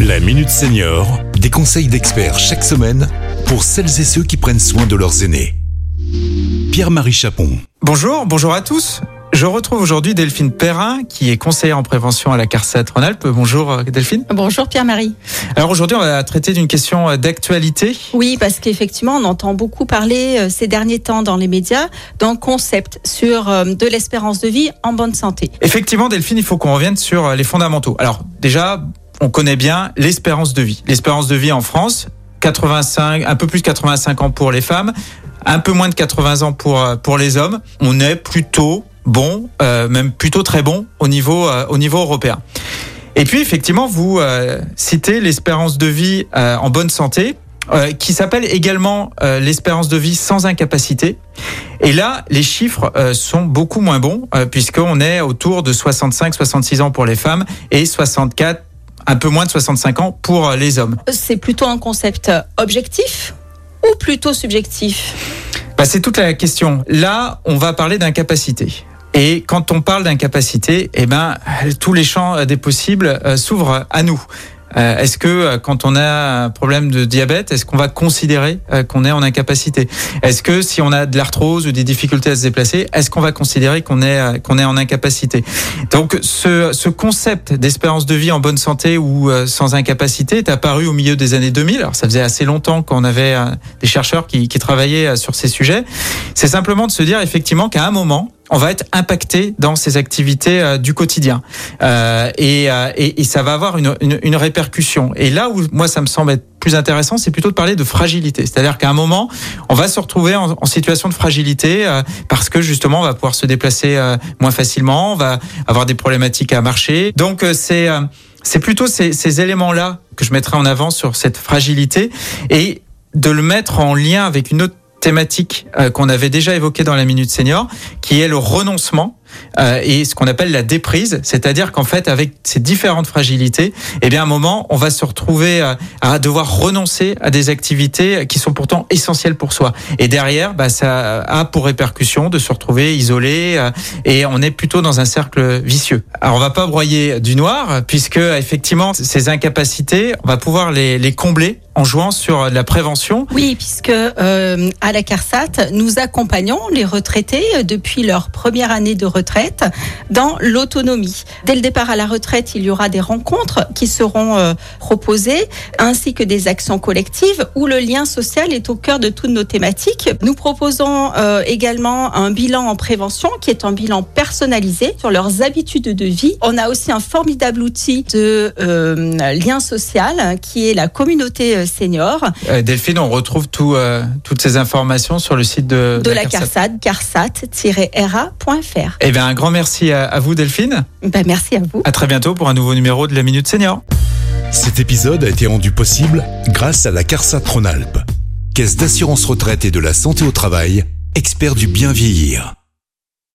La Minute Senior, des conseils d'experts chaque semaine pour celles et ceux qui prennent soin de leurs aînés. Pierre-Marie Chapon. Bonjour, bonjour à tous. Je retrouve aujourd'hui Delphine Perrin, qui est conseillère en prévention à la CARSAT Rhône-Alpes. Bonjour euh, Delphine. Bonjour Pierre-Marie. Alors aujourd'hui, on va traiter d'une question euh, d'actualité. Oui, parce qu'effectivement, on entend beaucoup parler euh, ces derniers temps dans les médias d'un concept sur de l'espérance de vie en bonne santé. Effectivement, Delphine, il faut qu'on revienne sur les fondamentaux. Alors déjà, on connaît bien l'espérance de vie. L'espérance de vie en France, 85, un peu plus de 85 ans pour les femmes, un peu moins de 80 ans pour pour les hommes. On est plutôt bon, euh, même plutôt très bon au niveau euh, au niveau européen. Et puis effectivement, vous euh, citez l'espérance de vie en bonne santé, qui s'appelle également l'espérance de vie sans incapacité. Et là, les chiffres sont beaucoup moins bons, puisqu'on est autour de 65-66 ans pour les femmes et 64 un peu moins de 65 ans pour les hommes. C'est plutôt un concept objectif ou plutôt subjectif? Bah, C'est toute la question. Là, on va parler d'incapacité. Et quand on parle d'incapacité, eh ben, tous les champs des possibles euh, s'ouvrent à nous. Euh, est-ce que euh, quand on a un problème de diabète, est-ce qu'on va considérer euh, qu'on est en incapacité? Est-ce que si on a de l'arthrose ou des difficultés à se déplacer, est-ce qu'on va considérer qu'on est qu'on est en incapacité? Donc ce, ce concept d'espérance de vie en bonne santé ou sans incapacité est apparu au milieu des années 2000. Alors ça faisait assez longtemps qu'on avait des chercheurs qui, qui travaillaient sur ces sujets. C'est simplement de se dire effectivement qu'à un moment, on va être impacté dans ces activités euh, du quotidien euh, et, euh, et, ça va avoir une, une, une, répercussion. Et là où moi ça me semble être plus intéressant, c'est plutôt de parler de fragilité. C'est-à-dire qu'à un moment, on va se retrouver en, en situation de fragilité euh, parce que justement, on va pouvoir se déplacer moins facilement, on va avoir des problématiques à marcher. Donc c'est c'est plutôt ces, ces éléments-là que je mettrai en avant sur cette fragilité et de le mettre en lien avec une autre thématique euh, qu'on avait déjà évoquée dans la Minute Senior, qui est le renoncement euh, et ce qu'on appelle la déprise, c'est-à-dire qu'en fait, avec ces différentes fragilités, eh bien, à un moment, on va se retrouver à, euh, à, devoir renoncer à des activités qui sont pourtant essentielles pour soi. Et derrière, bah, ça a pour répercussion de se retrouver isolé euh, et on est plutôt dans un cercle vicieux. Alors, on va pas broyer du noir, puisque effectivement, ces incapacités, on va pouvoir les, les combler en jouant sur la prévention. Oui, puisque euh, à la CARSAT, nous accompagnons les retraités depuis leur première année de retraite dans l'autonomie. Dès le départ à la retraite, il y aura des rencontres qui seront euh, proposées, ainsi que des actions collectives où le lien social est au cœur de toutes nos thématiques. Nous proposons euh, également un bilan en prévention qui est un bilan personnalisé sur leurs habitudes de vie. On a aussi un formidable outil de lien social qui est la communauté senior. Euh, Delphine, on retrouve tout, euh, toutes ces informations sur le site de, de, la, la CARSAT, carsat-ra.fr. Bien, un grand merci à, à vous, Delphine. Ben, merci à vous. À très bientôt pour un nouveau numéro de la Minute Senior. Cet épisode a été rendu possible grâce à la CARSAT Rhône-Alpes, Caisse d'assurance retraite et de la santé au travail, expert du bien vieillir.